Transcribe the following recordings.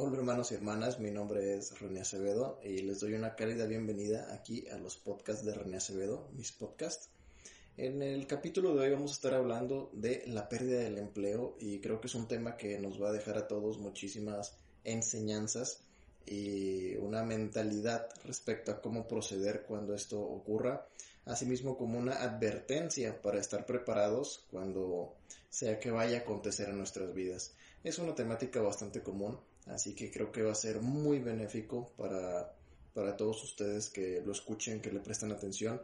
Hola hermanos y hermanas, mi nombre es René Acevedo y les doy una cálida bienvenida aquí a los podcasts de René Acevedo, mis podcasts. En el capítulo de hoy vamos a estar hablando de la pérdida del empleo y creo que es un tema que nos va a dejar a todos muchísimas enseñanzas y una mentalidad respecto a cómo proceder cuando esto ocurra, asimismo como una advertencia para estar preparados cuando sea que vaya a acontecer en nuestras vidas. Es una temática bastante común, así que creo que va a ser muy benéfico para, para todos ustedes que lo escuchen, que le presten atención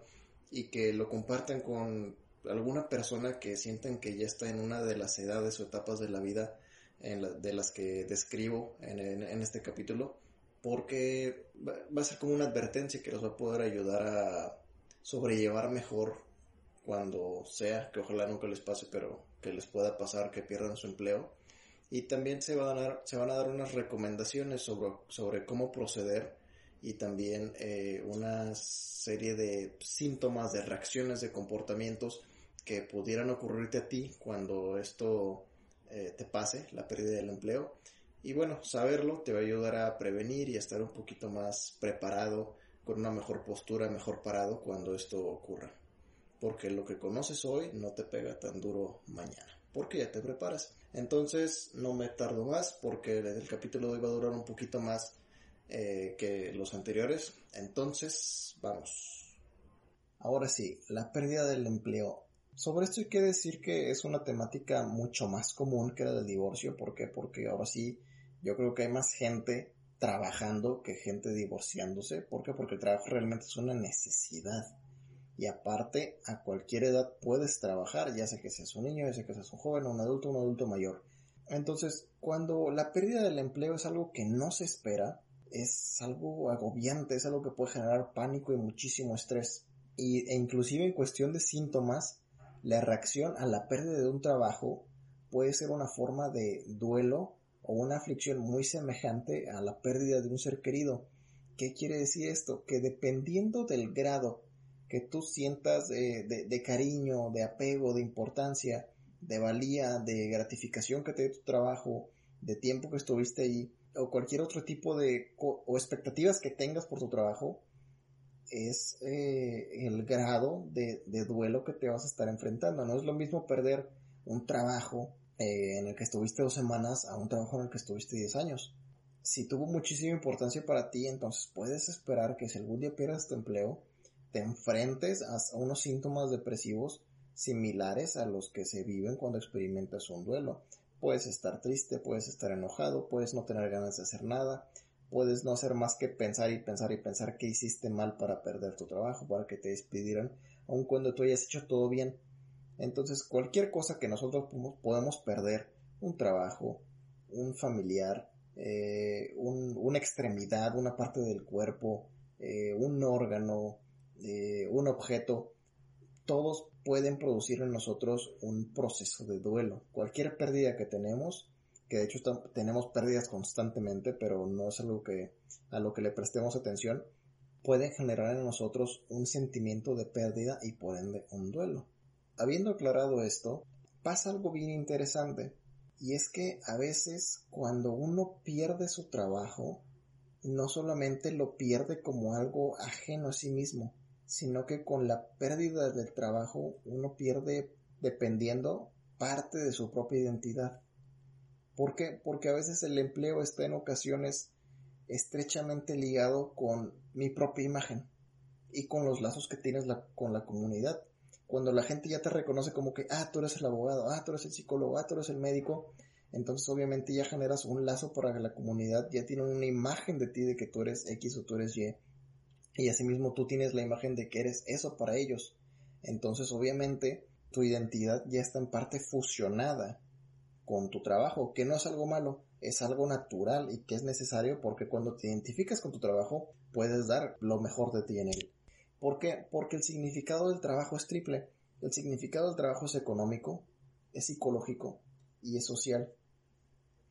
y que lo compartan con alguna persona que sientan que ya está en una de las edades o etapas de la vida en de las que describo en, en, este capítulo, porque va, a ser como una advertencia que los va a poder ayudar a sobrellevar mejor cuando sea, que ojalá nunca les pase, pero que les pueda pasar que pierdan su empleo y también se van a dar, unas recomendaciones sobre, sobre cómo proceder y también eh, una serie de síntomas, de reacciones, de comportamientos que pudieran ocurrirte a ti cuando esto eh, te pase, la pérdida del empleo. Y bueno, saberlo te va a ayudar a prevenir y a estar un poquito más preparado, con una mejor postura, mejor parado cuando esto ocurra. Porque lo que conoces hoy no te pega tan duro mañana porque ya te preparas. Entonces no me tardo más porque el capítulo de hoy va a durar un poquito más eh, que los anteriores. Entonces vamos. Ahora sí, la pérdida del empleo. Sobre esto hay que decir que es una temática mucho más común que la del divorcio. ¿Por qué? Porque ahora sí yo creo que hay más gente trabajando que gente divorciándose. ¿Por qué? Porque el trabajo realmente es una necesidad y aparte a cualquier edad puedes trabajar, ya sea que seas un niño, ya sea que seas un joven, un adulto, un adulto mayor. Entonces, cuando la pérdida del empleo es algo que no se espera, es algo agobiante, es algo que puede generar pánico y muchísimo estrés. Y, e inclusive en cuestión de síntomas, la reacción a la pérdida de un trabajo puede ser una forma de duelo o una aflicción muy semejante a la pérdida de un ser querido. ¿Qué quiere decir esto? Que dependiendo del grado que tú sientas de, cariño, de apego, de importancia, de valía, de gratificación que te dé tu trabajo, de tiempo que estuviste ahí, o cualquier otro tipo de o expectativas que tengas por tu trabajo, es eh, el grado de, duelo que te vas a estar enfrentando. No es lo mismo perder un trabajo eh, en el que estuviste dos semanas a un trabajo en el que estuviste diez años. Si tuvo muchísima importancia para ti, entonces puedes esperar que si algún día pierdas tu empleo, te enfrentes a unos síntomas depresivos similares a los que se viven cuando experimentas un duelo. Puedes estar triste, puedes estar enojado, puedes no tener ganas de hacer nada, puedes no hacer más que pensar y pensar y pensar que hiciste mal para perder tu trabajo, para que te despidieran, aun cuando tú hayas hecho todo bien. Entonces, cualquier cosa que nosotros podemos perder, un trabajo, un familiar, eh, una extremidad, una parte del cuerpo, eh, un órgano, un objeto, todos pueden producir en nosotros un proceso de duelo. Cualquier pérdida que tenemos, que de hecho tenemos pérdidas constantemente, pero no es algo que a lo que le prestemos atención, puede generar en nosotros un sentimiento de pérdida y por ende un duelo. Habiendo aclarado esto, pasa algo bien interesante, y es que a veces cuando uno pierde su trabajo, no solamente lo pierde como algo ajeno a sí mismo, sino que con la pérdida del trabajo uno pierde, dependiendo, parte de su propia identidad. ¿Por qué? Porque a veces el empleo está en ocasiones estrechamente ligado con mi propia imagen y con los lazos que tienes con la comunidad. Cuando la gente ya te reconoce como que, ah, tú eres el abogado, ah, tú eres el psicólogo, ah, tú eres el médico, entonces obviamente ya generas un lazo para que la comunidad ya tiene una imagen de ti de que tú eres X o tú eres Y y asimismo tú tienes la imagen de que eres eso para ellos. Entonces obviamente tu identidad ya está en parte fusionada con tu trabajo, que no es algo malo, es algo natural y que es necesario porque cuando te identificas con tu trabajo puedes dar lo mejor de ti en él. ¿Por qué? Porque el significado del trabajo es triple. El significado del trabajo es económico, es psicológico y es social.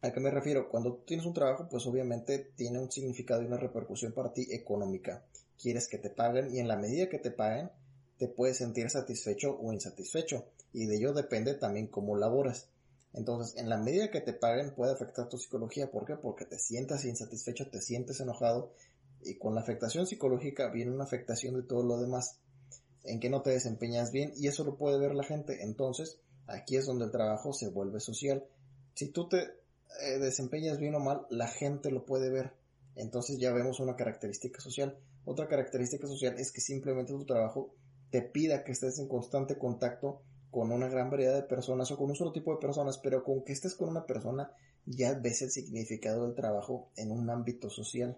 ¿A qué me refiero? Cuando tienes un trabajo, pues obviamente tiene un significado y una repercusión para ti económica quieres que te paguen y en la medida que te paguen te puedes sentir satisfecho o insatisfecho y de ello depende también cómo laboras. Entonces, en la medida que te paguen puede afectar tu psicología. ¿Por qué? Porque te sientas insatisfecho, te sientes enojado y con la afectación psicológica viene una afectación de todo lo demás en que no te desempeñas bien y eso lo puede ver la gente. Entonces, aquí es donde el trabajo se vuelve social. Si tú te eh, desempeñas bien o mal, la gente lo puede ver. Entonces ya vemos una característica social. Otra característica social es que simplemente tu trabajo te pida que estés en constante contacto con una gran variedad de personas o con un solo tipo de personas, pero con que estés con una persona ya ves el significado del trabajo en un ámbito social,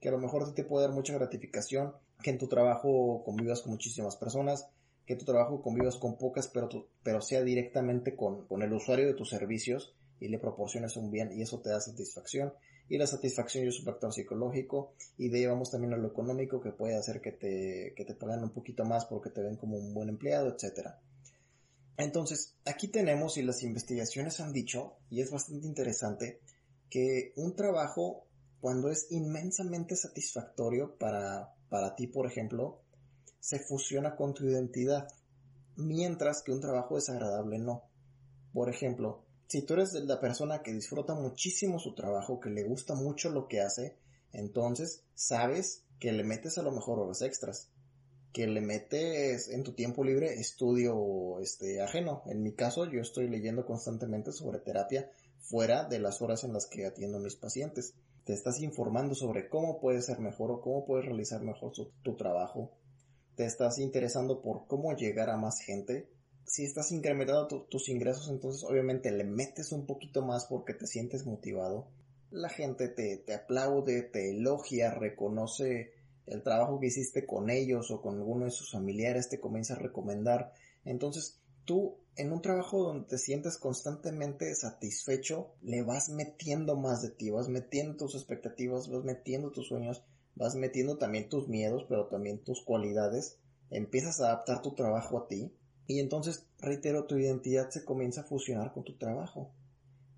que a lo mejor te puede dar mucha gratificación, que en tu trabajo convivas con muchísimas personas, que en tu trabajo convivas con pocas, pero, pero sea directamente con, con el usuario de tus servicios y le proporciones un bien y eso te da satisfacción. Y la satisfacción es un factor psicológico y de ahí vamos también a lo económico que puede hacer que te, que te paguen un poquito más porque te ven como un buen empleado, etcétera. Entonces, aquí tenemos y las investigaciones han dicho, y es bastante interesante, que un trabajo, cuando es inmensamente satisfactorio para, para ti, por ejemplo, se fusiona con tu identidad, mientras que un trabajo desagradable no. Por ejemplo, si tú eres la persona que disfruta muchísimo su trabajo, que le gusta mucho lo que hace, entonces sabes que le metes a lo mejor horas extras que le metes en tu tiempo libre estudio este ajeno. En mi caso, yo estoy leyendo constantemente sobre terapia fuera de las horas en las que atiendo a mis pacientes. Te estás informando sobre cómo puedes ser mejor o cómo puedes realizar mejor tu, trabajo. Te estás interesando por cómo llegar a más gente. Si estás incrementando tus ingresos, entonces obviamente le metes un poquito más porque te sientes motivado. La gente te, te aplaude, te elogia, reconoce el trabajo que hiciste con ellos o con alguno de sus familiares te comienza a recomendar. Entonces, tú en un trabajo donde te sientes constantemente satisfecho, le vas metiendo más de ti, vas metiendo tus expectativas, vas metiendo tus sueños, vas metiendo también tus miedos, pero también tus cualidades, empiezas a adaptar tu trabajo a ti y entonces, reitero, tu identidad se comienza a fusionar con tu trabajo.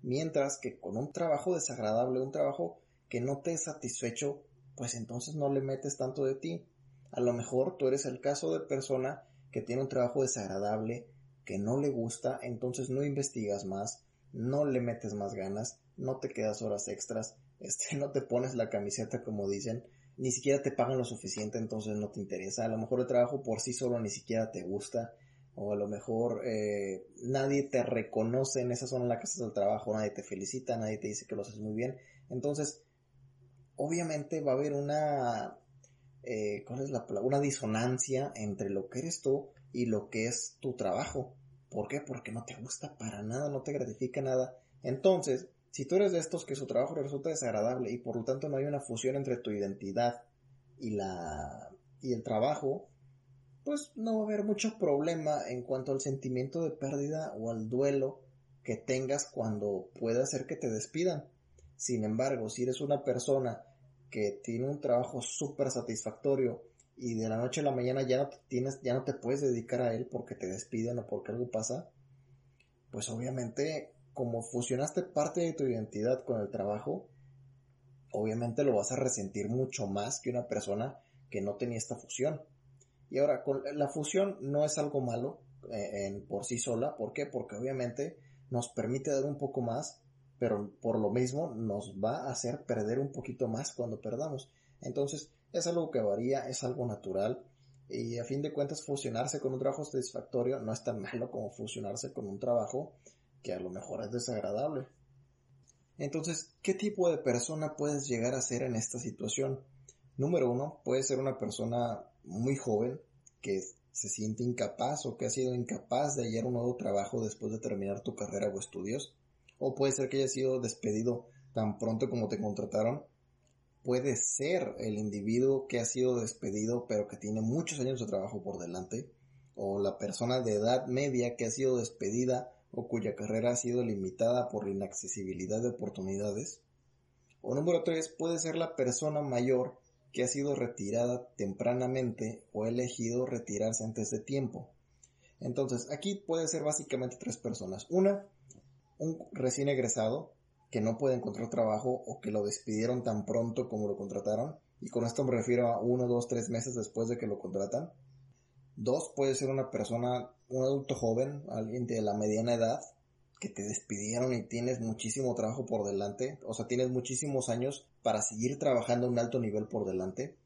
Mientras que con un trabajo desagradable, un trabajo que no te es satisfecho, pues entonces no le metes tanto de ti. A lo mejor tú eres el caso de persona que tiene un trabajo desagradable, que no le gusta, entonces no investigas más, no le metes más ganas, no te quedas horas extras, este, no te pones la camiseta como dicen, ni siquiera te pagan lo suficiente, entonces no te interesa. A lo mejor el trabajo por sí solo ni siquiera te gusta, o a lo mejor eh, nadie te reconoce en esa zona en la que estás del trabajo, nadie te felicita, nadie te dice que lo haces muy bien. Entonces, obviamente va a haber una, eh, ¿cuál es la? Una disonancia entre lo que eres tú y lo que es tu trabajo. ¿Por qué? Porque no te gusta para nada, no te gratifica nada. Entonces, si tú eres de estos que su trabajo resulta desagradable y por lo tanto no hay una fusión entre tu identidad y la y el trabajo, pues no va a haber mucho problema en cuanto al sentimiento de pérdida o al duelo que tengas cuando pueda hacer que te despidan. Sin embargo, si eres una persona que tiene un trabajo súper satisfactorio y de la noche a la mañana ya no te tienes, ya no te puedes dedicar a él porque te despiden o porque algo pasa, pues obviamente como fusionaste parte de tu identidad con el trabajo, obviamente lo vas a resentir mucho más que una persona que no tenía esta fusión. Y ahora, la fusión no es algo malo eh, en, por sí sola, ¿por qué? Porque obviamente nos permite dar un poco más pero por lo mismo nos va a hacer perder un poquito más cuando perdamos. Entonces es algo que varía, es algo natural y a fin de cuentas fusionarse con un trabajo satisfactorio no es tan malo como fusionarse con un trabajo que a lo mejor es desagradable. Entonces, ¿qué tipo de persona puedes llegar a ser en esta situación? Número uno, puede ser una persona muy joven que se siente incapaz o que ha sido incapaz de hallar un nuevo trabajo después de terminar tu carrera o estudios o puede ser que haya sido despedido tan pronto como te contrataron. Puede ser el individuo que ha sido despedido pero que tiene muchos años de trabajo por delante. O la persona de edad media que ha sido despedida o cuya carrera ha sido limitada por la inaccesibilidad de oportunidades. O número 3 puede ser la persona mayor que ha sido retirada tempranamente o ha elegido retirarse antes de tiempo. Entonces, aquí puede ser básicamente tres personas. Una, un recién egresado que no puede encontrar trabajo o que lo despidieron tan pronto como lo contrataron, y con esto me refiero a uno, dos, tres meses después de que lo contratan. Dos, puede ser una persona, un adulto joven, alguien de la mediana edad, que te despidieron y tienes muchísimo trabajo por delante, o sea, tienes muchísimos años para seguir trabajando a un alto nivel por delante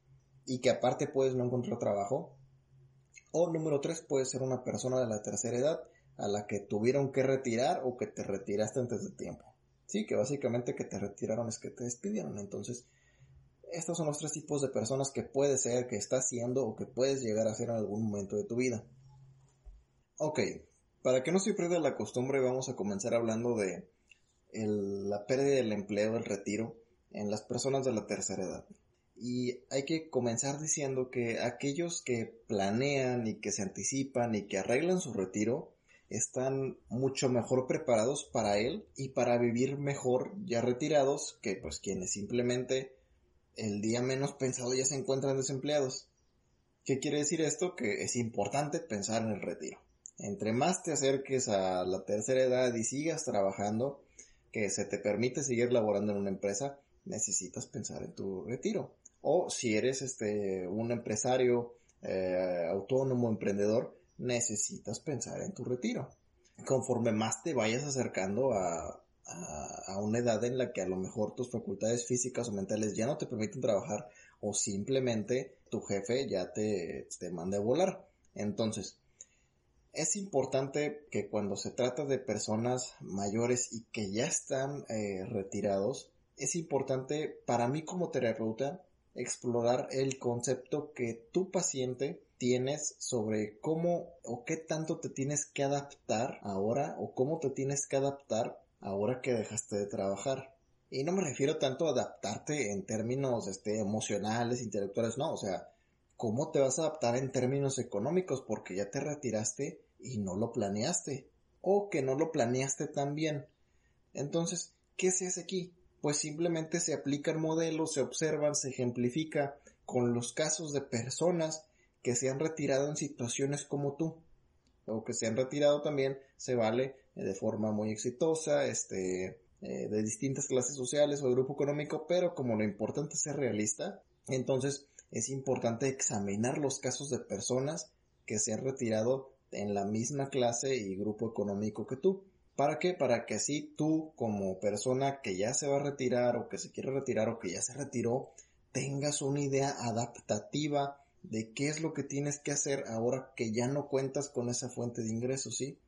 y que aparte puedes no encontrar trabajo. O número tres, puedes ser una persona de la tercera edad a la que tuvieron que retirar o que te retiraste antes de tiempo. Sí, que básicamente que te retiraron es que te despidieron. Entonces, estos son los tres tipos de personas que puedes ser, que estás siendo o que puedes llegar a ser en algún momento de tu vida. Ok, para que no se pierda la costumbre, vamos a comenzar hablando de la pérdida del empleo, el retiro en las personas de la tercera edad. Y hay que comenzar diciendo que aquellos que planean y que se anticipan y que arreglan su retiro están mucho mejor preparados para él y para vivir mejor ya retirados que pues quienes simplemente el día menos pensado ya se encuentran desempleados. ¿Qué quiere decir esto? Que es importante pensar en el retiro. Entre más te acerques a la tercera edad y sigas trabajando, que se te permite seguir laborando en una empresa, necesitas pensar en tu retiro. O si eres este un empresario eh, autónomo, emprendedor, necesitas pensar en tu retiro. Conforme más te vayas acercando a, a, una edad en la que a lo mejor tus facultades físicas o mentales ya no te permiten trabajar o simplemente tu jefe ya te, te mande a volar. Entonces, es importante que cuando se trata de personas mayores y que ya están eh, retirados, es importante para mí como terapeuta explorar el concepto que tu paciente tienes sobre cómo o qué tanto te tienes que adaptar ahora o cómo te tienes que adaptar ahora que dejaste de trabajar. Y no me refiero tanto a adaptarte en términos este, emocionales, intelectuales, no, o sea, cómo te vas a adaptar en términos económicos porque ya te retiraste y no lo planeaste o que no lo planeaste tan bien. Entonces, ¿qué se hace aquí? Pues simplemente se aplican modelos, se observan, se ejemplifica con los casos de personas que se han retirado en situaciones como tú o que se han retirado también se vale eh, de forma muy exitosa este eh, de distintas clases sociales o de grupo económico pero como lo importante es ser realista entonces es importante examinar los casos de personas que se han retirado en la misma clase y grupo económico que tú ¿Para qué? Para que así tú como persona que ya se va a retirar o que se quiere retirar o que ya se retiró tengas una idea adaptativa de qué es lo que tienes que hacer ahora que ya no cuentas con esa fuente de ingresos, ¿sí?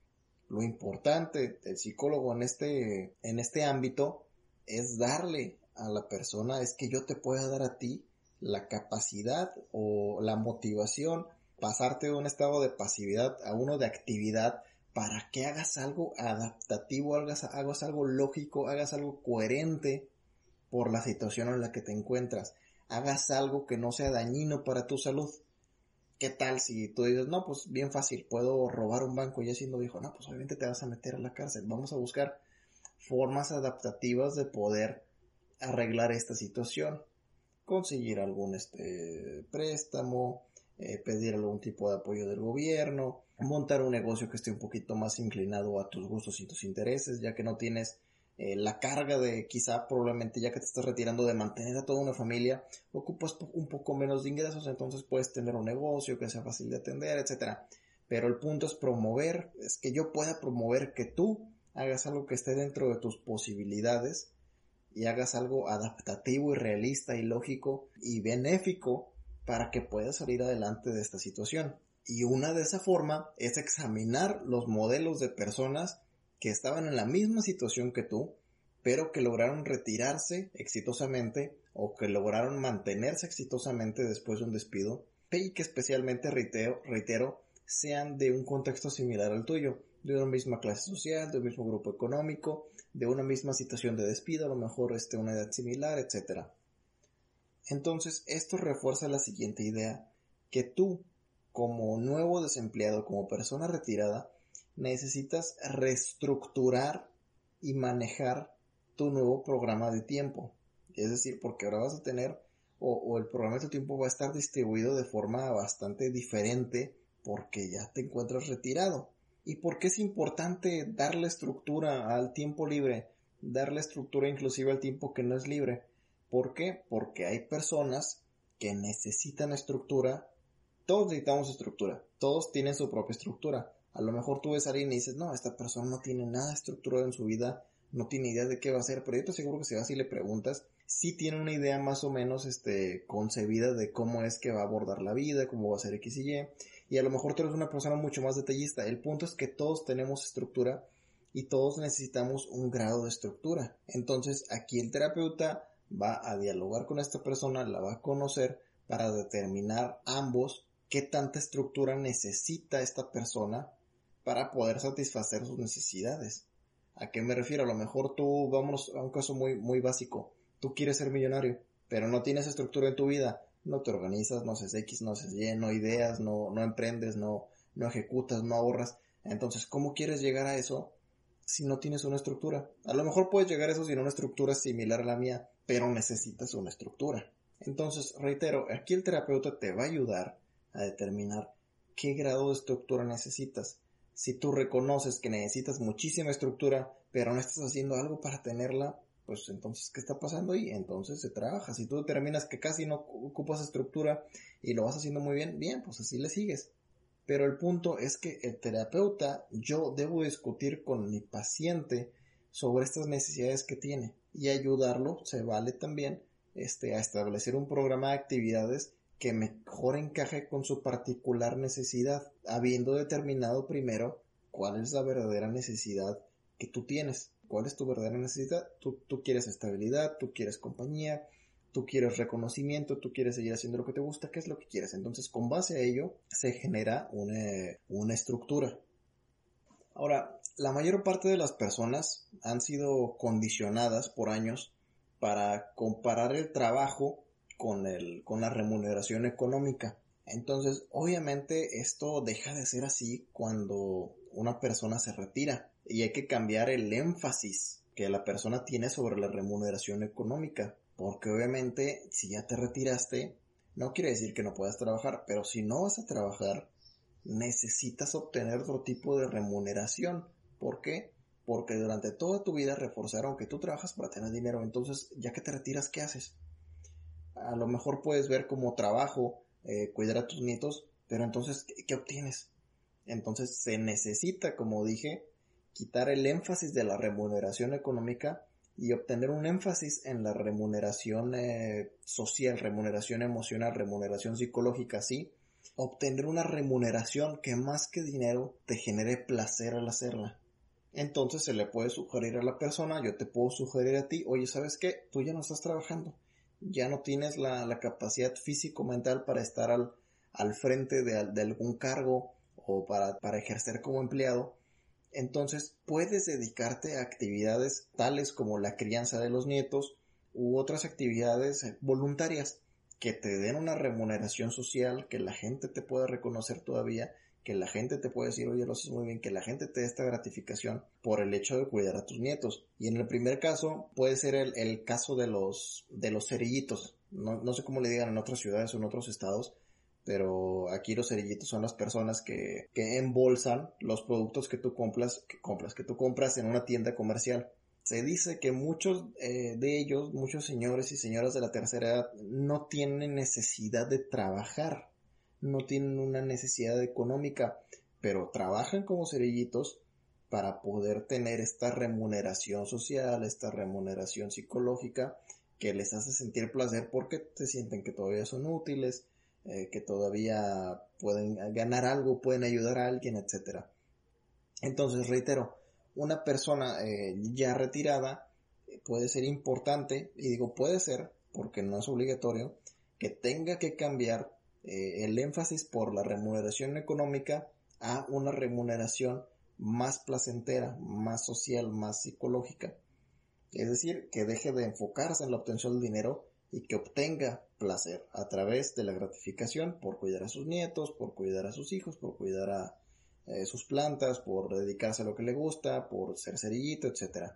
Lo importante del psicólogo en este, en este ámbito es darle a la persona, es que yo te pueda dar a ti la capacidad o la motivación, pasarte de un estado de pasividad a uno de actividad para que hagas algo adaptativo, hagas, algo lógico, hagas algo coherente por la situación en la que te encuentras hagas algo que no sea dañino para tu salud. ¿Qué tal si tú dices, no, pues bien fácil, puedo robar un banco y siendo dijo, no, pues obviamente te vas a meter a la cárcel. Vamos a buscar formas adaptativas de poder arreglar esta situación. Conseguir algún este préstamo, eh, pedir algún tipo de apoyo del gobierno, montar un negocio que esté un poquito más inclinado a tus gustos y tus intereses, ya que no tienes eh, la carga de quizá probablemente ya que te estás retirando de mantener a toda una familia, ocupas un poco menos de ingresos, entonces puedes tener un negocio que sea fácil de atender, etcétera. Pero el punto es promover, es que yo pueda promover que tú hagas algo que esté dentro de tus posibilidades y hagas algo adaptativo y realista y lógico y benéfico para que puedas salir adelante de esta situación. Y una de esa forma es examinar los modelos de personas que estaban en la misma situación que tú, pero que lograron retirarse exitosamente o que lograron mantenerse exitosamente después de un despido y que especialmente reitero, reitero sean de un contexto similar al tuyo, de una misma clase social, de un mismo grupo económico, de una misma situación de despido, a lo mejor este, una edad similar, etc. Entonces, esto refuerza la siguiente idea, que tú, como nuevo desempleado, como persona retirada, necesitas reestructurar y manejar tu nuevo programa de tiempo. Es decir, porque ahora vas a tener o, el programa de tu tiempo va a estar distribuido de forma bastante diferente porque ya te encuentras retirado. ¿Y por qué es importante darle estructura al tiempo libre? Darle estructura inclusive al tiempo que no es libre. ¿Por qué? Porque hay personas que necesitan estructura. Todos necesitamos estructura. Todos tienen su propia estructura A lo mejor tú ves a alguien y dices, no, esta persona no tiene nada estructurado en su vida, no tiene idea de qué va a hacer, pero yo te aseguro que si vas y le preguntas, sí tiene una idea más o menos este, concebida de cómo es que va a abordar la vida, cómo va a ser X y Y, y a lo mejor tú eres una persona mucho más detallista. El punto es que todos tenemos estructura y todos necesitamos un grado de estructura. Entonces aquí el terapeuta va a dialogar con esta persona, la va a conocer para determinar ambos qué tanta estructura necesita esta persona para poder satisfacer sus necesidades. ¿A qué me refiero? A lo mejor tú, vamos a un caso muy, muy básico. Tú quieres ser millonario, pero no tienes estructura en tu vida. No te organizas, no haces X, no haces Y, no ideas, no, no emprendes, no, no ejecutas, no ahorras. Entonces, ¿cómo quieres llegar a eso si no tienes una estructura? A lo mejor puedes llegar a eso sin una estructura similar a la mía, pero necesitas una estructura. Entonces, reitero, aquí el terapeuta te va a ayudar a determinar qué grado de estructura necesitas. Si tú reconoces que necesitas muchísima estructura, pero no estás haciendo algo para tenerla, pues entonces, ¿qué está pasando ahí? Entonces se trabaja. Si tú determinas que casi no ocupas estructura y lo vas haciendo muy bien, bien, pues así le sigues. Pero el punto es que el terapeuta, yo debo discutir con mi paciente sobre estas necesidades que tiene y ayudarlo, se vale también, este, a establecer un programa de actividades que mejor encaje con su particular necesidad, habiendo determinado primero cuál es la verdadera necesidad que tú tienes. ¿Cuál es tu verdadera necesidad? Tú, tú quieres estabilidad, tú quieres compañía, tú quieres reconocimiento, tú quieres seguir haciendo lo que te gusta, ¿qué es lo que quieres? Entonces, con base a ello, se genera una, una estructura. Ahora, la mayor parte de las personas han sido condicionadas por años para comparar el trabajo con, el, con la remuneración económica. Entonces, obviamente, esto deja de ser así cuando una persona se retira y hay que cambiar el énfasis que la persona tiene sobre la remuneración económica. Porque obviamente si ya te retiraste, no quiere decir que no puedas trabajar, pero si no vas a trabajar, necesitas obtener otro tipo de remuneración. ¿Por qué? Porque durante toda tu vida reforzaron que tú trabajas para tener dinero. Entonces, ya que te retiras, ¿qué haces? A lo mejor puedes ver como trabajo eh, cuidar a tus nietos, pero entonces, ¿qué obtienes? Entonces se necesita, como dije, quitar el énfasis de la remuneración económica y obtener un énfasis en la remuneración eh, social, remuneración emocional, remuneración psicológica, sí, obtener una remuneración que más que dinero te genere placer al hacerla. Entonces se le puede sugerir a la persona, yo te puedo sugerir a ti, oye, ¿sabes qué? Tú ya no estás trabajando, ya no tienes la, capacidad físico-mental para estar al, al frente de, de, algún cargo o para, para ejercer como empleado, entonces puedes dedicarte a actividades tales como la crianza de los nietos u otras actividades voluntarias que te den una remuneración social, que la gente te pueda reconocer todavía, que la gente te pueda decir, oye, lo haces muy bien, que la gente te dé esta gratificación por el hecho de cuidar a tus nietos. Y en el primer caso puede ser el, caso de los, de los cerillitos. No, no sé cómo le digan en otras ciudades o en otros estados, pero aquí los cerillitos son las personas que, que embolsan los productos que tú compras, que compras, que tú compras en una tienda comercial. Se dice que muchos eh, de ellos, muchos señores y señoras de la tercera edad, no tienen necesidad de trabajar, no tienen una necesidad económica, pero trabajan como cerillitos para poder tener esta remuneración social, esta remuneración psicológica que les hace sentir placer porque se sienten que todavía son útiles, eh, que todavía pueden ganar algo, pueden ayudar a alguien, etcétera. Entonces, reitero, una persona eh, ya retirada eh, puede ser importante, y digo puede ser, porque no es obligatorio, que tenga que cambiar el énfasis por la remuneración económica a una remuneración más placentera, más social, más psicológica. Es decir, que deje de enfocarse en la obtención del dinero y que obtenga placer a través de la gratificación por cuidar a sus nietos, por cuidar a sus hijos, por cuidar a eh, sus plantas, por dedicarse a lo que le gusta, por ser cerillito, etc.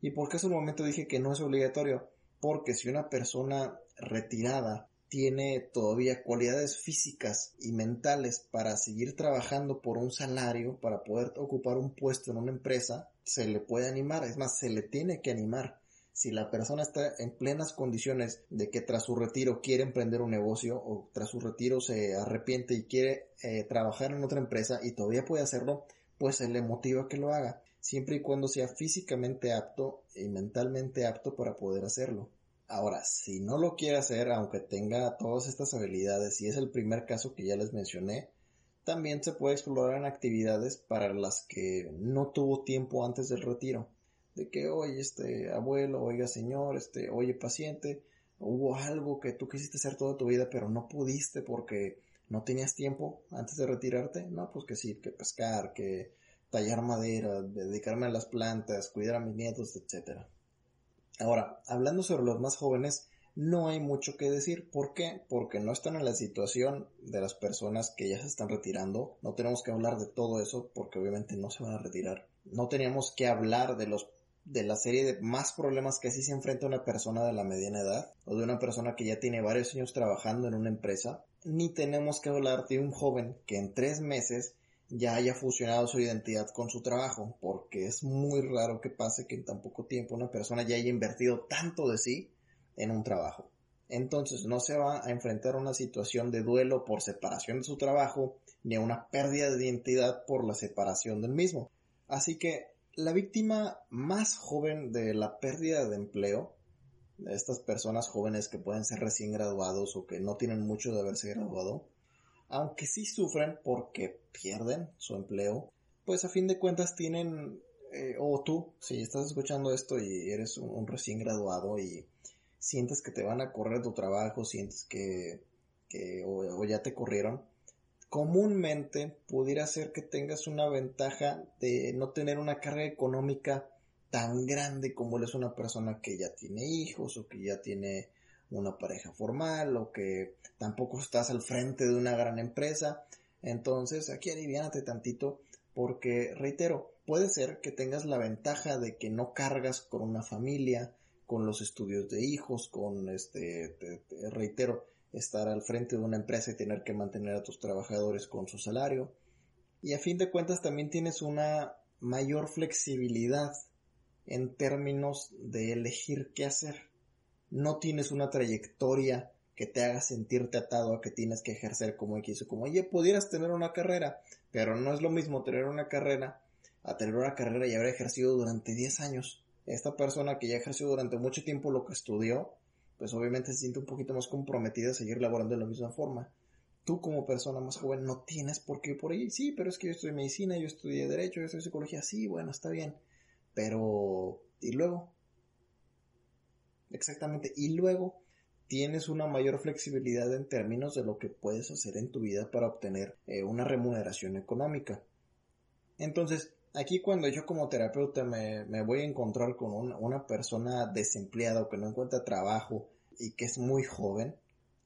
¿Y por qué hace un momento dije que no es obligatorio? Porque si una persona retirada tiene todavía cualidades físicas y mentales para seguir trabajando por un salario, para poder ocupar un puesto en una empresa, se le puede animar, es más, se le tiene que animar si la persona está en plenas condiciones de que tras su retiro quiere emprender un negocio o tras su retiro se arrepiente y quiere eh, trabajar en otra empresa y todavía puede hacerlo, pues se le motiva que lo haga, siempre y cuando sea físicamente apto y mentalmente apto para poder hacerlo. Ahora, si no lo quiere hacer, aunque tenga todas estas habilidades, y es el primer caso que ya les mencioné, también se puede explorar en actividades para las que no tuvo tiempo antes del retiro. De que, oye, este abuelo, oiga señor, este, oye paciente, hubo algo que tú quisiste hacer toda tu vida, pero no pudiste porque no tenías tiempo antes de retirarte. No, pues que sí, que pescar, que tallar madera, dedicarme a las plantas, cuidar a mis nietos, etcétera. Ahora, hablando sobre los más jóvenes, no hay mucho que decir. ¿Por qué? Porque no están en la situación de las personas que ya se están retirando. No tenemos que hablar de todo eso porque obviamente no se van a retirar. No teníamos que hablar de los de la serie de más problemas que así se enfrenta una persona de la mediana edad o de una persona que ya tiene varios años trabajando en una empresa, ni tenemos que hablar de un joven que en tres meses ya haya fusionado su identidad con su trabajo, porque es muy raro que pase que en tan poco tiempo una persona ya haya invertido tanto de sí en un trabajo. Entonces no se va a enfrentar a una situación de duelo por separación de su trabajo, ni a una pérdida de identidad por la separación del mismo. Así que la víctima más joven de la pérdida de empleo, de estas personas jóvenes que pueden ser recién graduados o que no tienen mucho de haberse graduado, aunque sí sufren porque pierden su empleo, pues a fin de cuentas tienen, eh, o tú, si estás escuchando esto y eres un, recién graduado y sientes que te van a correr tu trabajo, sientes que, o ya te corrieron, comúnmente pudiera ser que tengas una ventaja de no tener una carga económica tan grande como es una persona que ya tiene hijos o que ya tiene una pareja formal o que tampoco estás al frente de una gran empresa. Entonces aquí aliviánate tantito porque reitero, puede ser que tengas la ventaja de que no cargas con una familia, con los estudios de hijos, con este, reitero, estar al frente de una empresa y tener que mantener a tus trabajadores con su salario. Y a fin de cuentas también tienes una mayor flexibilidad en términos de elegir qué hacer. No tienes una trayectoria que te haga sentirte atado a que tienes que ejercer como X o como Y. Pudieras tener una carrera, pero no es lo mismo tener una carrera a tener una carrera y haber ejercido durante 10 años. Esta persona que ya ejerció durante mucho tiempo lo que estudió, pues obviamente se siente un poquito más comprometida a seguir laborando de la misma forma. Tú como persona más joven no tienes por qué ir por ahí. Sí, pero es que yo estudié medicina, yo estudié derecho, yo estudié psicología. Sí, bueno, está bien. Pero... ¿Y luego? Exactamente. Y luego tienes una mayor flexibilidad en términos de lo que puedes hacer en tu vida para obtener eh, una remuneración económica. Entonces, aquí cuando yo como terapeuta me, voy a encontrar con una persona desempleada o que no encuentra trabajo y que es muy joven,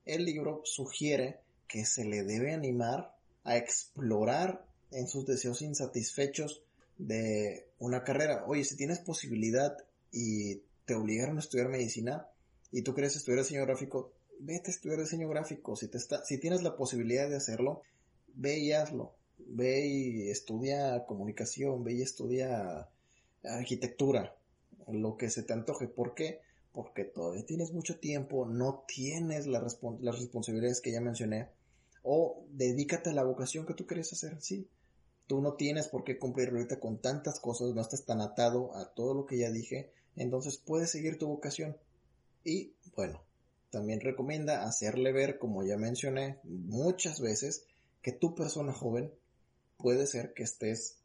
el libro sugiere que se le debe animar a explorar en sus deseos insatisfechos de una carrera. Oye, si tienes posibilidad y te obligaron a estudiar medicina y tú quieres estudiar diseño gráfico, vete a estudiar diseño gráfico. Si, te está, si tienes la posibilidad de hacerlo, ve y hazlo ve y estudia comunicación, ve y estudia arquitectura, lo que se te antoje. ¿Por qué? Porque todavía tienes mucho tiempo, no tienes las responsabilidades que ya mencioné, o dedícate a la vocación que tú quieres hacer, sí. Tú no tienes por qué cumplir ahorita con tantas cosas, no estás tan atado a todo lo que ya dije, entonces puedes seguir tu vocación. Y bueno, también recomienda hacerle ver, como ya mencioné muchas veces, que tu persona joven puede ser que estés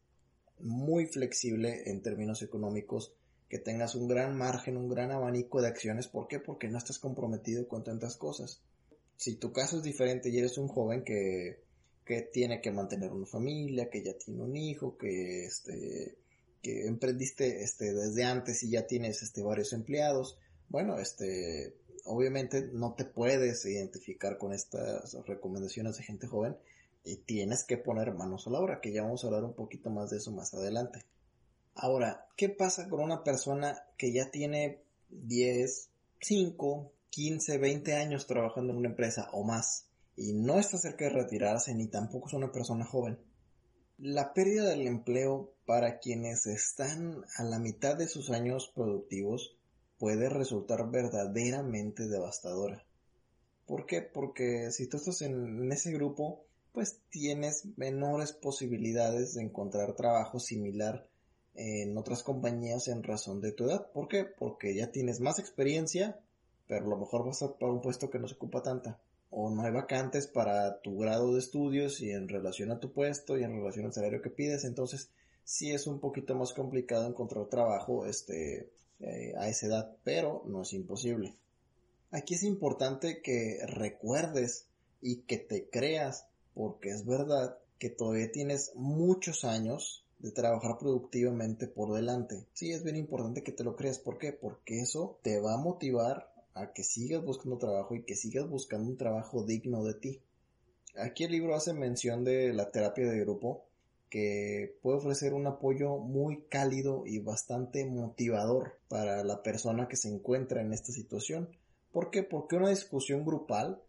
muy flexible en términos económicos, que tengas un gran margen, un gran abanico de acciones. ¿Por qué? Porque no estás comprometido con tantas cosas. Si tu caso es diferente y eres un joven que, que tiene que mantener una familia, que ya tiene un hijo, que este que emprendiste este desde antes y ya tienes este varios empleados, bueno, este obviamente no te puedes identificar con estas recomendaciones de gente joven y tienes que poner manos a la obra, que ya vamos a hablar un poquito más de eso más adelante. Ahora, ¿qué pasa con una persona que ya tiene 10, 5, 15, 20 años trabajando en una empresa o más y no está cerca de retirarse ni tampoco es una persona joven? La pérdida del empleo para quienes están a la mitad de sus años productivos puede resultar verdaderamente devastadora. ¿Por qué? Porque si tú estás en ese grupo, pues tienes menores posibilidades de encontrar trabajo similar en otras compañías en razón de tu edad. ¿Por qué? Porque ya tienes más experiencia, pero a lo mejor vas a para un puesto que no se ocupa tanta. O no hay vacantes para tu grado de estudios y en relación a tu puesto y en relación al salario que pides. Entonces, sí es un poquito más complicado encontrar trabajo este, eh, a esa edad, pero no es imposible. Aquí es importante que recuerdes y que te creas, porque es verdad que todavía tienes muchos años de trabajar productivamente por delante. Sí, es bien importante que te lo creas. ¿Por qué? Porque eso te va a motivar a que sigas buscando trabajo y que sigas buscando un trabajo digno de ti. Aquí el libro hace mención de la terapia de grupo que puede ofrecer un apoyo muy cálido y bastante motivador para la persona que se encuentra en esta situación. ¿Por qué? Porque una discusión grupal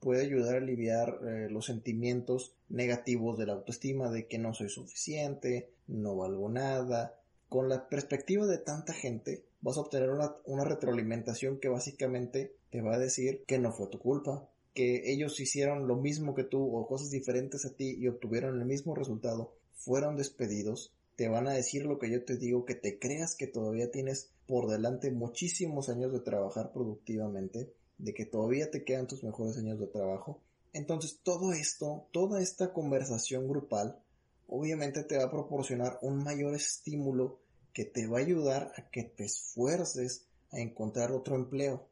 puede ayudar a aliviar eh, los sentimientos negativos de la autoestima de que no soy suficiente, no valgo nada. Con la perspectiva de tanta gente, vas a obtener una, una retroalimentación que básicamente te va a decir que no fue tu culpa, que ellos hicieron lo mismo que tú o cosas diferentes a ti y obtuvieron el mismo resultado, fueron despedidos, te van a decir lo que yo te digo, que te creas que todavía tienes por delante muchísimos años de trabajar productivamente, de que todavía te quedan tus mejores años de trabajo. Entonces todo esto, toda esta conversación grupal, obviamente te va a proporcionar un mayor estímulo que te va a ayudar a que te esfuerces a encontrar otro empleo.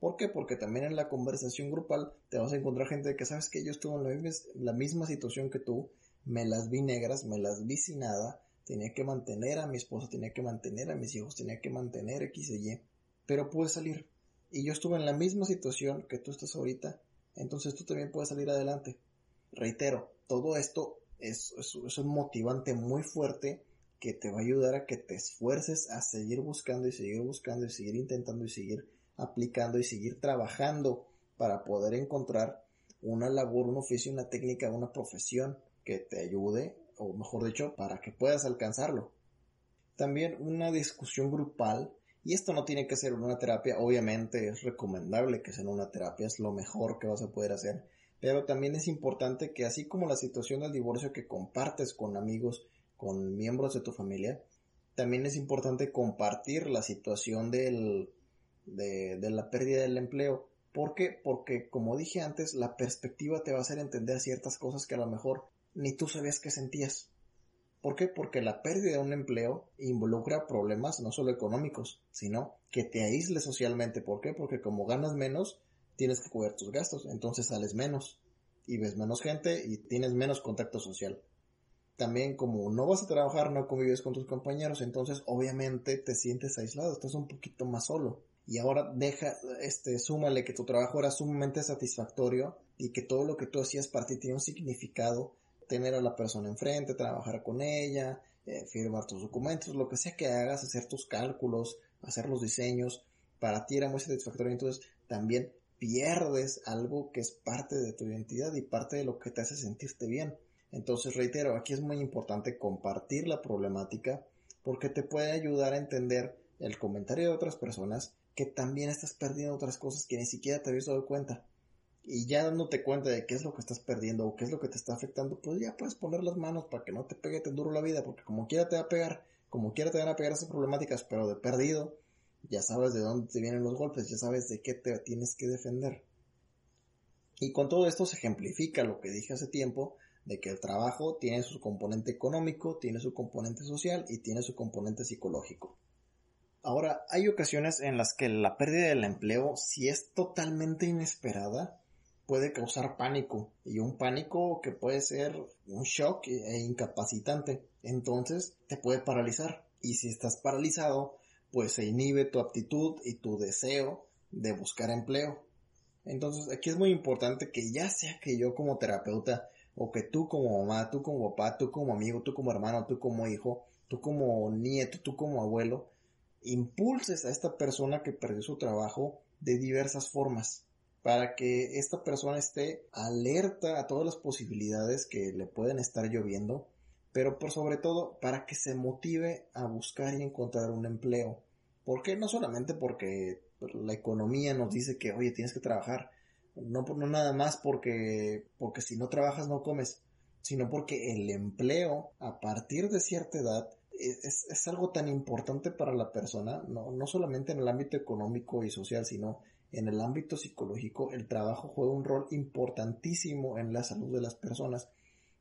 ¿Por qué? Porque también en la conversación grupal te vas a encontrar gente que sabes que yo estuve en la misma situación que tú, me las vi negras, me las vi sin nada, tenía que mantener a mi esposa, tenía que mantener a mis hijos, tenía que mantener X y Y, pero pude salir. Y yo estuve en la misma situación que tú estás ahorita, entonces tú también puedes salir adelante. Reitero, todo esto es, es un motivante muy fuerte que te va a ayudar a que te esfuerces a seguir buscando y seguir buscando y seguir intentando y seguir aplicando y seguir trabajando para poder encontrar una labor, un oficio, una técnica, una profesión que te ayude, o mejor dicho, para que puedas alcanzarlo. También una discusión grupal, y esto no tiene que ser una terapia, obviamente es recomendable que sea una terapia, es lo mejor que vas a poder hacer, pero también es importante que así como la situación del divorcio que compartes con amigos, con miembros de tu familia, también es importante compartir la situación del, de, de la pérdida del empleo. ¿Por qué? Porque, como dije antes, la perspectiva te va a hacer entender ciertas cosas que a lo mejor ni tú sabías que sentías. ¿Por qué? Porque la pérdida de un empleo involucra problemas no solo económicos, sino que te aísles socialmente. ¿Por qué? Porque como ganas menos, tienes que cubrir tus gastos, entonces sales menos y ves menos gente y tienes menos contacto social. También como no vas a trabajar, no convives con tus compañeros, entonces obviamente te sientes aislado, estás un poquito más solo. Y ahora deja, este, súmale que tu trabajo era sumamente satisfactorio y que todo lo que tú hacías para ti tiene un significado tener a la persona enfrente, trabajar con ella, eh, firmar tus documentos, lo que sea que hagas, hacer tus cálculos, hacer los diseños, para ti era muy satisfactorio, entonces también pierdes algo que es parte de tu identidad y parte de lo que te hace sentirte bien. Entonces, reitero, aquí es muy importante compartir la problemática porque te puede ayudar a entender el comentario de otras personas que también estás perdiendo otras cosas que ni siquiera te habías dado cuenta y ya dándote cuenta de qué es lo que estás perdiendo o qué es lo que te está afectando, pues ya puedes poner las manos para que no te pegue tan duro la vida, porque como quiera te va a pegar, como quiera te van a pegar esas problemáticas, pero de perdido, ya sabes de dónde te vienen los golpes, ya sabes de qué te tienes que defender. Y con todo esto se ejemplifica lo que dije hace tiempo, de que el trabajo tiene su componente económico, tiene su componente social y tiene su componente psicológico. Ahora, hay ocasiones en las que la pérdida del empleo, si es totalmente inesperada, puede causar pánico y un pánico que puede ser un shock e incapacitante. Entonces te puede paralizar y si estás paralizado, pues se inhibe tu aptitud y tu deseo de buscar empleo. Entonces aquí es muy importante que ya sea que yo como terapeuta o que tú como mamá, tú como papá, tú como amigo, tú como hermano, tú como hijo, tú como nieto, tú como abuelo, impulses a esta persona que perdió su trabajo de diversas formas para que esta persona esté alerta a todas las posibilidades que le pueden estar lloviendo, pero por sobre todo para que se motive a buscar y encontrar un empleo. ¿Por qué? No solamente porque la economía nos dice que, oye, tienes que trabajar, No, no nada más porque, porque si no trabajas no comes, sino porque el empleo a partir de cierta edad es, es, algo tan importante para la persona, no, no solamente en el ámbito económico y social, sino en el ámbito psicológico, el trabajo juega un rol importantísimo en la salud de las personas.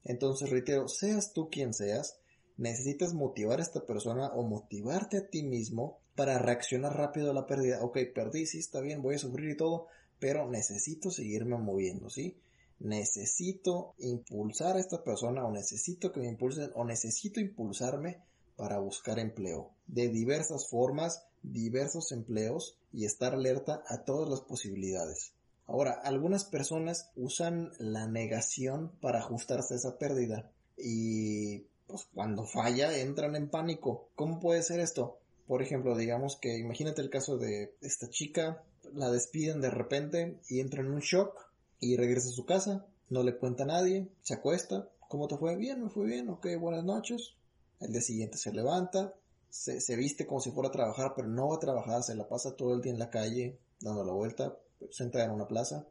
Entonces, reitero, seas tú quien seas, necesitas motivar a esta persona o motivarte a ti mismo para reaccionar rápido a la pérdida. Ok, perdí, sí, está bien, voy a sufrir y todo, pero necesito seguirme moviendo, ¿sí? Necesito impulsar a esta persona o necesito que me impulsen o necesito impulsarme para buscar empleo de diversas formas, diversos empleos y estar alerta a todas las posibilidades. Ahora, algunas personas usan la negación para ajustarse a esa pérdida y pues cuando falla entran en pánico. ¿Cómo puede ser esto? Por ejemplo, digamos que imagínate el caso de esta chica, la despiden de repente y entra en un shock y regresa a su casa, no le cuenta a nadie, se acuesta, ¿cómo te fue? Bien, me fue bien, ok, buenas noches. El día siguiente se levanta, se, se viste como si fuera a trabajar, pero no va a trabajar, se la pasa todo el día en la calle, dando la vuelta, se entra en una plaza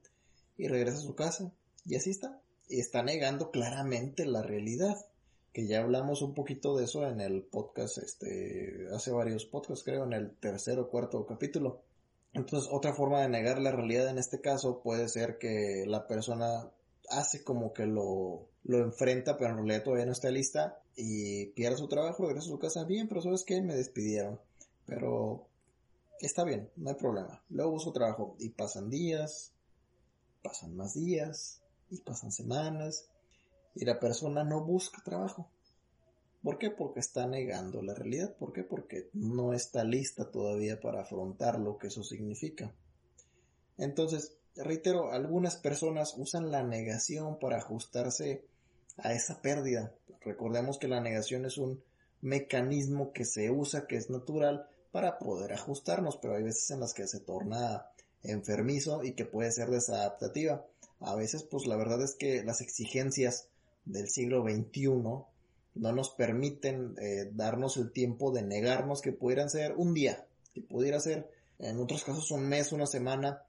y regresa a su casa. Y así está. Y está negando claramente la realidad que ya hablamos un poquito de eso en el podcast, este, hace varios podcasts creo, en el tercer o cuarto capítulo. Entonces, otra forma de negar la realidad en este caso puede ser que la persona hace como que lo, lo enfrenta, pero en realidad todavía no está lista y pierde su trabajo, regresa a su casa bien, pero sabes que me despidieron. Pero está bien, no hay problema. Luego busco trabajo y pasan días, pasan más días y pasan semanas y la persona no busca trabajo. ¿Por qué? Porque está negando la realidad. ¿Por qué? Porque no está lista todavía para afrontar lo que eso significa. Entonces, reitero, algunas personas usan la negación para ajustarse a esa pérdida. Recordemos que la negación es un mecanismo que se usa, que es natural, para poder ajustarnos, pero hay veces en las que se torna enfermizo y que puede ser desadaptativa. A veces, pues la verdad es que las exigencias del siglo XXI no nos permiten eh, darnos el tiempo de negarnos que pudieran ser un día, que pudiera ser en otros casos un mes, una semana,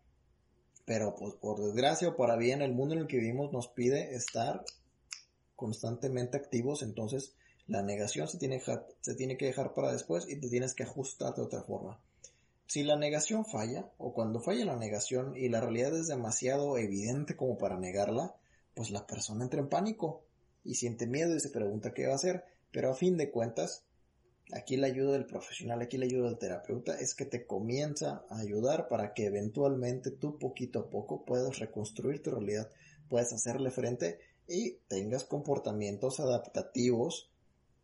pero pues por desgracia o para bien el mundo en el que vivimos nos pide estar constantemente activos, entonces la negación se tiene, se tiene que dejar para después y te tienes que ajustar de otra forma. Si la negación falla, o cuando falla la negación y la realidad es demasiado evidente como para negarla, pues la persona entra en pánico y siente miedo y se pregunta qué va a hacer, pero a fin de cuentas, aquí la ayuda del profesional, aquí la ayuda del terapeuta es que te comienza a ayudar para que eventualmente tú poquito a poco puedas reconstruir tu realidad, puedas hacerle frente y tengas comportamientos adaptativos,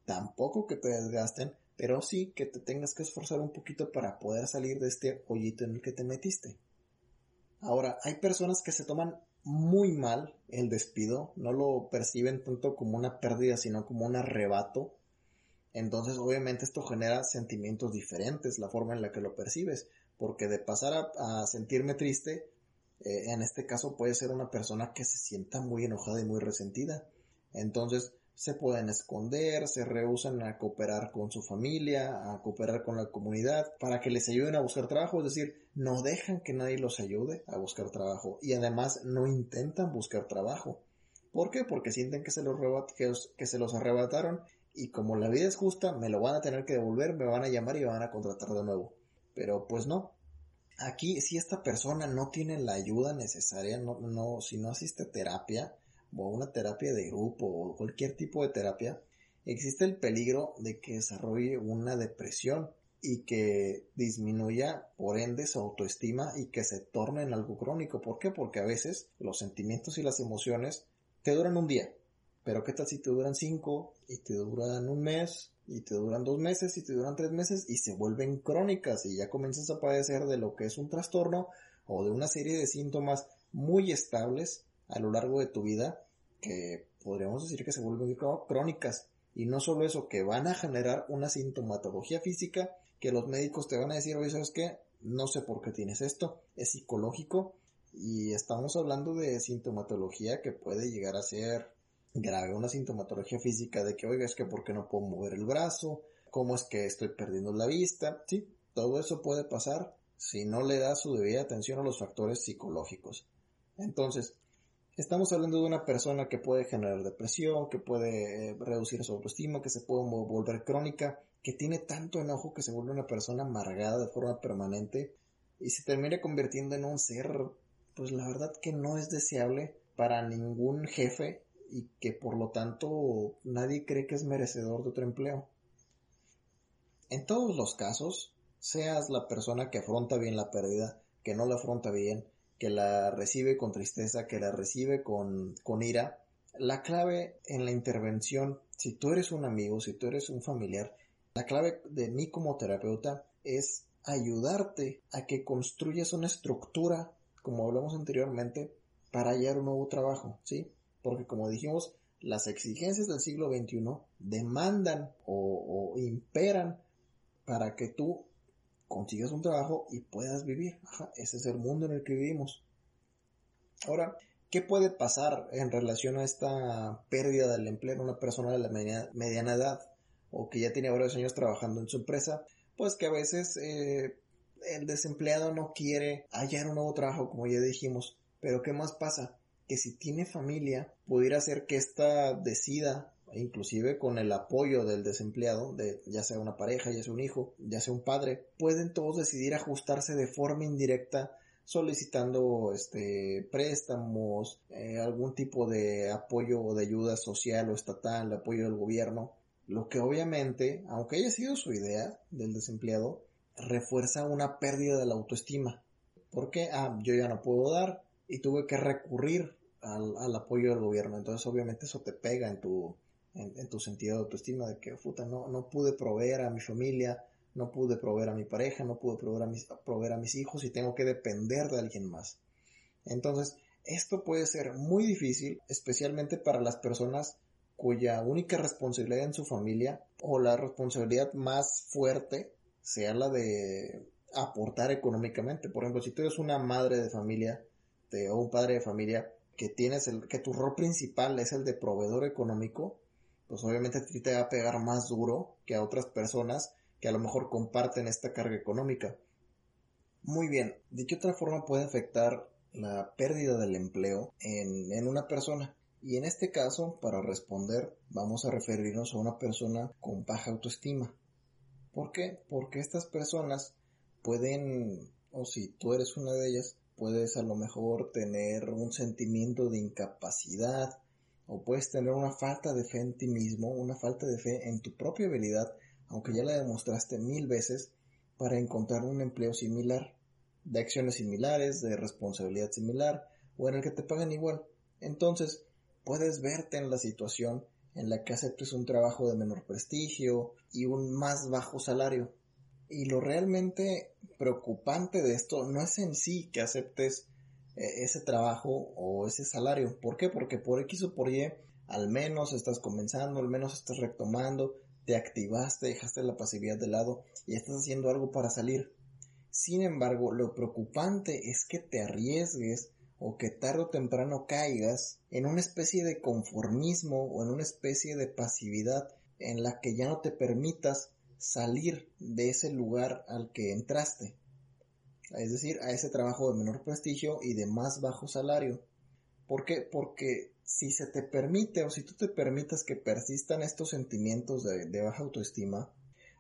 tampoco que te desgasten, pero sí que te tengas que esforzar un poquito para poder salir de este hoyito en el que te metiste. Ahora, hay personas que se toman muy mal el despido, no lo perciben tanto como una pérdida, sino como un arrebato. Entonces, obviamente, esto genera sentimientos diferentes, la forma en la que lo percibes, porque de pasar a, sentirme triste, eh, en este caso puede ser una persona que se sienta muy enojada y muy resentida. Entonces, se pueden esconder, se rehusan a cooperar con su familia, a cooperar con la comunidad, para que les ayuden a buscar trabajo, es decir, no dejan que nadie los ayude a buscar trabajo y además no intentan buscar trabajo. ¿Por qué? Porque sienten que se los, que se los arrebataron y como la vida es justa, me lo van a tener que devolver, me van a llamar y me van a contratar de nuevo. Pero pues no. Aquí, si esta persona no tiene la ayuda necesaria, no, no, si no asiste a terapia, o una terapia de grupo o cualquier tipo de terapia, existe el peligro de que desarrolle una depresión y que disminuya por ende su autoestima y que se torne en algo crónico. ¿Por qué? Porque a veces los sentimientos y las emociones te duran un día, pero ¿qué tal si te duran cinco y te duran un mes y te duran dos meses y te duran tres meses y se vuelven crónicas y ya comienzas a padecer de lo que es un trastorno o de una serie de síntomas muy estables a lo largo de tu vida que podríamos decir que se vuelven crónicas. Y no solo eso, que van a generar una sintomatología física que los médicos te van a decir, oye, ¿sabes qué? No sé por qué tienes esto, es psicológico y estamos hablando de sintomatología que puede llegar a ser grave, una sintomatología física de que, oiga, es que por qué no puedo mover el brazo, cómo es que estoy perdiendo la vista, sí, todo eso puede pasar si no le da su debida atención a los factores psicológicos. Entonces, estamos hablando de una persona que puede generar depresión, que puede eh, reducir su autoestima, que se puede volver crónica, que tiene tanto enojo que se vuelve una persona amargada de forma permanente y se termina convirtiendo en un ser, pues la verdad que no es deseable para ningún jefe y que por lo tanto nadie cree que es merecedor de otro empleo. En todos los casos, seas la persona que afronta bien la pérdida, que no la afronta bien, que la recibe con tristeza, que la recibe con, con ira, la clave en la intervención, si tú eres un amigo, si tú eres un familiar, la clave de mí como terapeuta es ayudarte a que construyas una estructura, como hablamos anteriormente, para hallar un nuevo trabajo, ¿sí? Porque como dijimos, las exigencias del siglo XXI demandan o, imperan para que tú consigas un trabajo y puedas vivir. ese es el mundo en el que vivimos. Ahora, ¿qué puede pasar en relación a esta pérdida del empleo en una persona de la mediana edad o que ya tiene varios años trabajando en su empresa? Pues que a veces eh, el desempleado no quiere hallar un nuevo trabajo, como ya dijimos. Pero ¿qué más pasa? Que si tiene familia, pudiera ser que ésta decida, inclusive con el apoyo del desempleado, de ya sea una pareja, ya sea un hijo, ya sea un padre, pueden todos decidir ajustarse de forma indirecta solicitando este préstamos, eh, algún tipo de apoyo o de ayuda social o estatal, apoyo del gobierno, lo que obviamente, aunque haya sido su idea del desempleado, refuerza una pérdida de la autoestima. Porque, ah, yo ya no puedo dar y tuve que recurrir al, apoyo del gobierno. Entonces, obviamente, eso te pega en tu, en, tu sentido de autoestima, de que, puta, no, no pude proveer a mi familia, no pude proveer a mi pareja, no pude proveer a, mis, proveer a mis hijos y tengo que depender de alguien más. Entonces, esto puede ser muy difícil, especialmente para las personas cuya única responsabilidad en su familia o la responsabilidad más fuerte sea la de aportar económicamente. Por ejemplo, si tú eres una madre de familia o un padre de familia que tienes el, que tu rol principal es el de proveedor económico, pues obviamente a ti te va a pegar más duro que a otras personas que a lo mejor comparten esta carga económica. Muy bien, ¿de qué otra forma puede afectar la pérdida del empleo en, en una persona? Y en este caso, para responder, vamos a referirnos a una persona con baja autoestima. ¿Por qué? Porque estas personas pueden, o si tú eres una de ellas, puedes a lo mejor tener un sentimiento de incapacidad o puedes tener una falta de fe en ti mismo, una falta de fe en tu propia habilidad, aunque ya la demostraste mil veces, para encontrar un empleo similar, de acciones similares, de responsabilidad similar o en el que te paguen igual. Entonces, puedes verte en la situación en la que aceptes un trabajo de menor prestigio y un más bajo salario. Y lo realmente preocupante de esto no es en sí que aceptes eh, ese trabajo o ese salario. ¿Por qué? Porque por X o por Y al menos estás comenzando, al menos estás retomando, te activaste, dejaste la pasividad de lado y estás haciendo algo para salir. Sin embargo, lo preocupante es que te arriesgues o que tarde o temprano caigas en una especie de conformismo o en una especie de pasividad en la que ya no te permitas salir de ese lugar al que entraste, es decir, a ese trabajo de menor prestigio y de más bajo salario. ¿Por qué? Porque si se te permite o si tú te permitas que persistan estos sentimientos de, baja autoestima,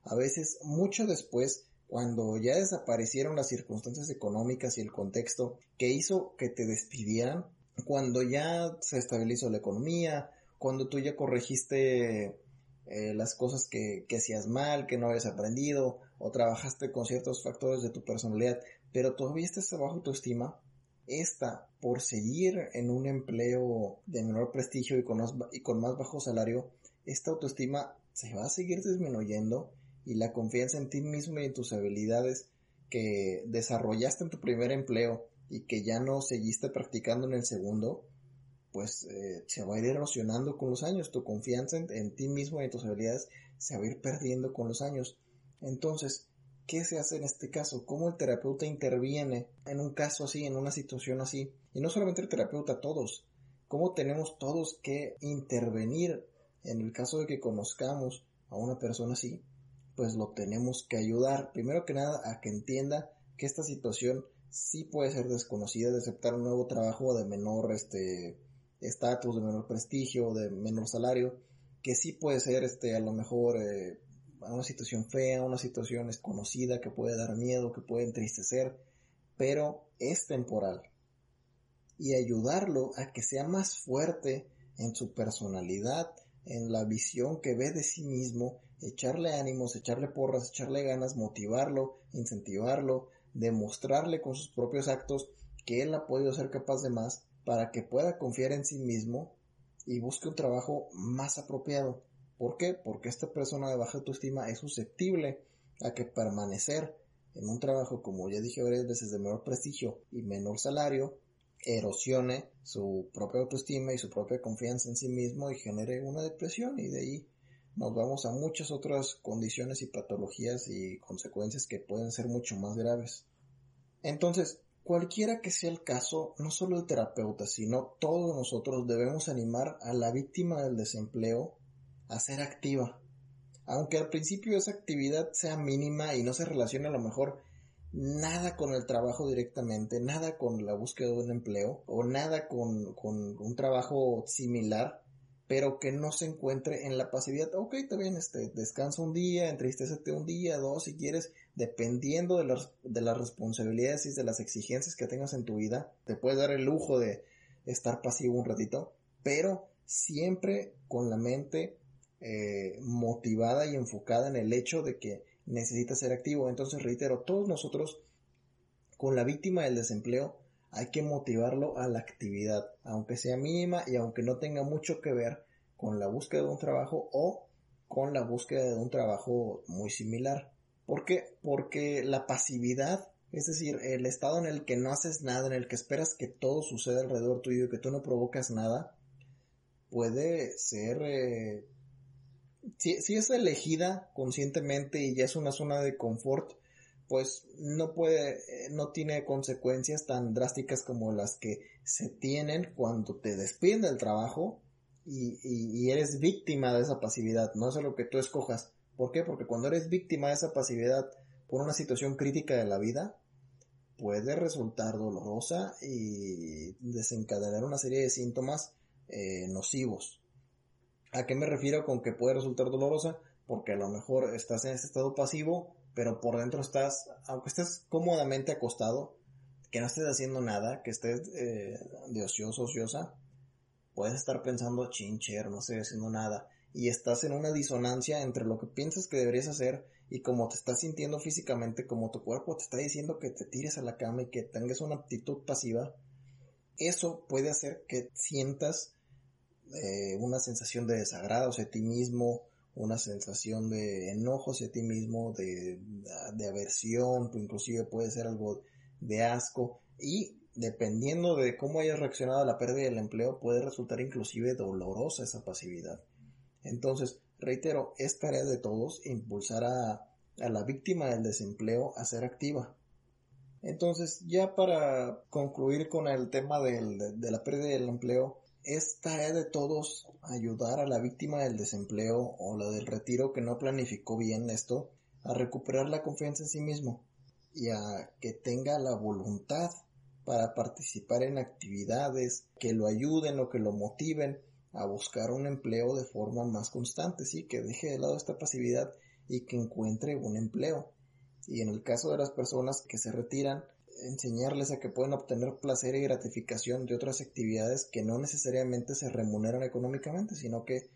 a veces mucho después, cuando ya desaparecieron las circunstancias económicas y el contexto que hizo que te despidieran, cuando ya se estabilizó la economía, cuando tú ya corregiste eh, las cosas que, que hacías mal, que no habías aprendido, o trabajaste con ciertos factores de tu personalidad, pero todavía estás bajo autoestima, esta, por seguir en un empleo de menor prestigio y con, más, y con más bajo salario, esta autoestima se va a seguir disminuyendo y la confianza en ti mismo y en tus habilidades que desarrollaste en tu primer empleo y que ya no seguiste practicando en el segundo, pues eh, se va a ir erosionando con los años, tu confianza en, ti mismo y en tus habilidades se va a ir perdiendo con los años. Entonces, ¿qué se hace en este caso? ¿Cómo el terapeuta interviene en un caso así, en una situación así? Y no solamente el terapeuta, todos. ¿Cómo tenemos todos que intervenir en el caso de que conozcamos a una persona así? Pues lo tenemos que ayudar, primero que nada, a que entienda que esta situación sí puede ser desconocida, de aceptar un nuevo trabajo de menor este estatus, de menor prestigio, de menor salario, que sí puede ser este a lo mejor eh, una situación fea, una situación desconocida que puede dar miedo, que puede entristecer, pero es temporal. Y ayudarlo a que sea más fuerte en su personalidad, en la visión que ve de sí mismo, echarle ánimos, echarle porras, echarle ganas, motivarlo, incentivarlo, demostrarle con sus propios actos que él ha podido ser capaz de más para que pueda confiar en sí mismo y busque un trabajo más apropiado. ¿Por qué? Porque esta persona de baja autoestima es susceptible a que permanecer en un trabajo, como ya dije varias veces, de menor prestigio y menor salario, erosione su propia autoestima y su propia confianza en sí mismo y genere una depresión y de ahí nos vamos a muchas otras condiciones y patologías y consecuencias que pueden ser mucho más graves. Entonces, cualquiera que sea el caso, no solo el terapeuta, sino todos nosotros debemos animar a la víctima del desempleo a ser activa. Aunque al principio esa actividad sea mínima y no se relacione a lo mejor nada con el trabajo directamente, nada con la búsqueda de un empleo o nada con, con un trabajo similar, pero que no se encuentre en la pasividad. Ok, está bien, este, descansa un día, entristecete un día, dos, si quieres, dependiendo de las, de las responsabilidades y de las exigencias que tengas en tu vida, te puedes dar el lujo de estar pasivo un ratito, pero siempre con la mente eh, motivada y enfocada en el hecho de que necesitas ser activo. Entonces, reitero, todos nosotros, con la víctima del desempleo, hay que motivarlo a la actividad, aunque sea mínima y aunque no tenga mucho que ver con la búsqueda de un trabajo o con la búsqueda de un trabajo muy similar. ¿Por qué? Porque la pasividad, es decir, el estado en el que no haces nada, en el que esperas que todo suceda alrededor tuyo y que tú no provocas nada, puede ser... Eh, si, es elegida conscientemente y ya es una zona de confort, pues no puede, eh, no tiene consecuencias tan drásticas como las que se tienen cuando te despiden del trabajo y, y, eres víctima de esa pasividad, no es lo que tú escojas. ¿Por qué? Porque cuando eres víctima de esa pasividad por una situación crítica de la vida, puede resultar dolorosa y desencadenar una serie de síntomas eh, nocivos. ¿A qué me refiero con que puede resultar dolorosa? Porque a lo mejor estás en ese estado pasivo pero por dentro estás, aunque estés cómodamente acostado, que no estés haciendo nada, que estés eh, de ocioso, ociosa, puedes estar pensando, chincher, no estoy haciendo nada, y estás en una disonancia entre lo que piensas que deberías hacer y cómo te estás sintiendo físicamente, como tu cuerpo te está diciendo que te tires a la cama y que tengas una actitud pasiva, eso puede hacer que sientas eh, una sensación de desagrado hacia ti mismo, una sensación de enojo hacia ti mismo, de, de aversión, inclusive puede ser algo de asco y dependiendo de cómo hayas reaccionado a la pérdida del empleo puede resultar inclusive dolorosa esa pasividad. Entonces, reitero, es tarea de todos impulsar a, la víctima del desempleo a ser activa. Entonces, ya para concluir con el tema del, de la pérdida del empleo, es tarea de todos ayudar a la víctima del desempleo o la del retiro que no planificó bien esto a recuperar la confianza en sí mismo y a que tenga la voluntad para participar en actividades que lo ayuden o que lo motiven a buscar un empleo de forma más constante, sí, que deje de lado esta pasividad y que encuentre un empleo. Y en el caso de las personas que se retiran, enseñarles a que pueden obtener placer y gratificación de otras actividades que no necesariamente se remuneran económicamente, sino que,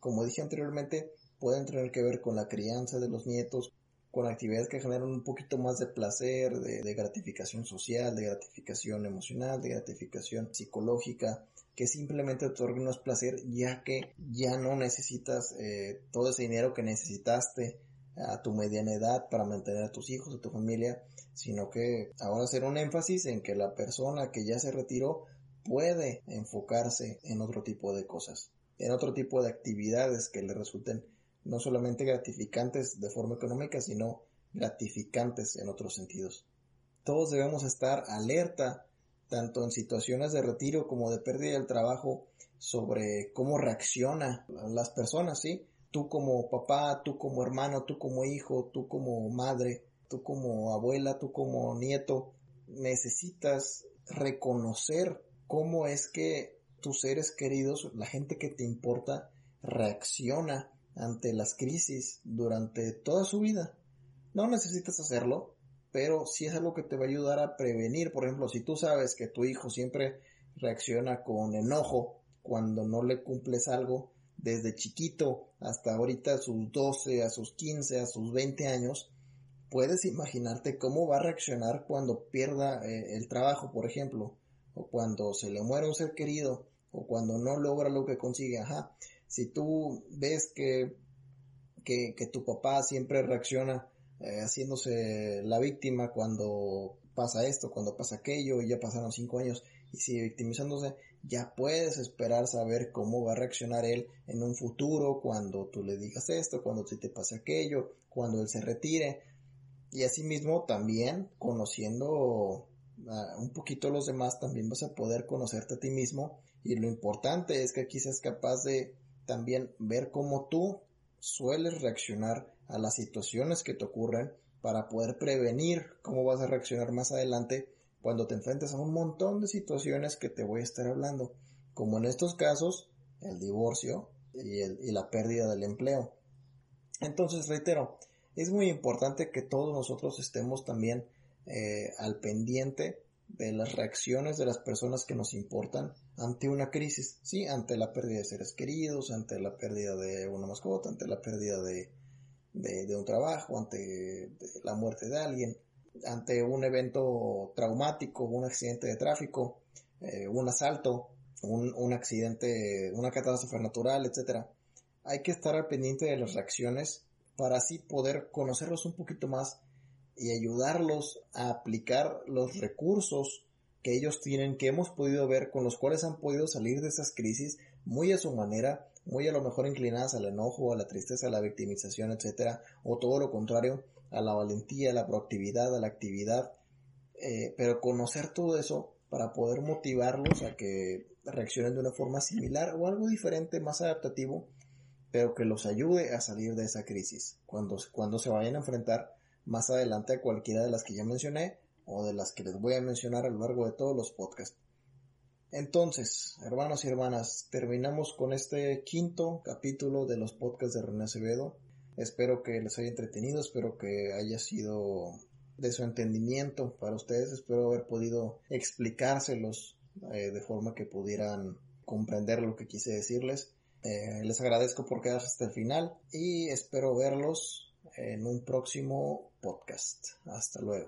como dije anteriormente, pueden tener que ver con la crianza de los nietos, con actividades que generan un poquito más de placer, de, gratificación social, de gratificación emocional, de gratificación psicológica, que simplemente otorguen más placer ya que ya no necesitas eh, todo ese dinero que necesitaste a tu mediana edad para mantener a tus hijos, a tu familia, sino que ahora hacer un énfasis en que la persona que ya se retiró puede enfocarse en otro tipo de cosas, en otro tipo de actividades que le resulten no solamente gratificantes de forma económica, sino gratificantes en otros sentidos. Todos debemos estar alerta, tanto en situaciones de retiro como de pérdida del trabajo, sobre cómo reacciona las personas, ¿sí? Tú como papá, tú como hermano, tú como hijo, tú como madre, tú como abuela, tú como nieto, necesitas reconocer cómo es que tus seres queridos, la gente que te importa, reacciona ante las crisis durante toda su vida. No necesitas hacerlo, pero sí es algo que te va a ayudar a prevenir. Por ejemplo, si tú sabes que tu hijo siempre reacciona con enojo cuando no le cumples algo, desde chiquito hasta ahorita a sus 12, a sus 15, a sus 20 años, puedes imaginarte cómo va a reaccionar cuando pierda eh, el trabajo, por ejemplo, o cuando se le muere un ser querido, o cuando no logra lo que consigue. Ajá, si tú ves que, que, que tu papá siempre reacciona eh, haciéndose la víctima cuando pasa esto, cuando pasa aquello, y ya pasaron cinco años y sigue victimizándose, ya puedes esperar saber cómo va a reaccionar él en un futuro, cuando tú le digas esto, cuando te pase aquello, cuando él se retire. Y asimismo también conociendo un poquito a los demás, también vas a poder conocerte a ti mismo. Y lo importante es que aquí seas capaz de también ver cómo tú sueles reaccionar a las situaciones que te ocurren para poder prevenir cómo vas a reaccionar más adelante cuando te enfrentes a un montón de situaciones que te voy a estar hablando, como en estos casos el divorcio y, la pérdida del empleo. Entonces, reitero, es muy importante que todos nosotros estemos también eh, al pendiente de las reacciones de las personas que nos importan ante una crisis, sí, ante la pérdida de seres queridos, ante la pérdida de una mascota, ante la pérdida de, de, un trabajo, ante la muerte de alguien, ante un evento traumático, un accidente de tráfico, eh, un asalto, un, un, accidente, una catástrofe natural, etcétera. Hay que estar al pendiente de las reacciones para así poder conocerlos un poquito más y ayudarlos a aplicar los recursos que ellos tienen, que hemos podido ver, con los cuales han podido salir de esas crisis muy a su manera, muy a lo mejor inclinadas al enojo, a la tristeza, a la victimización, etcétera, o todo lo contrario, a la valentía, a la proactividad, a la actividad, eh, pero conocer todo eso para poder motivarlos a que reaccionen de una forma similar o algo diferente, más adaptativo, pero que los ayude a salir de esa crisis cuando, cuando se vayan a enfrentar más adelante a cualquiera de las que ya mencioné o de las que les voy a mencionar a lo largo de todos los podcasts. Entonces, hermanos y hermanas, terminamos con este quinto capítulo de los podcasts de René Acevedo. Espero que les haya entretenido, espero que haya sido de su entendimiento para ustedes, espero haber podido explicárselos eh, de forma que pudieran comprender lo que quise decirles. Eh, les agradezco por quedarse hasta el final y espero verlos en un próximo podcast. Hasta luego.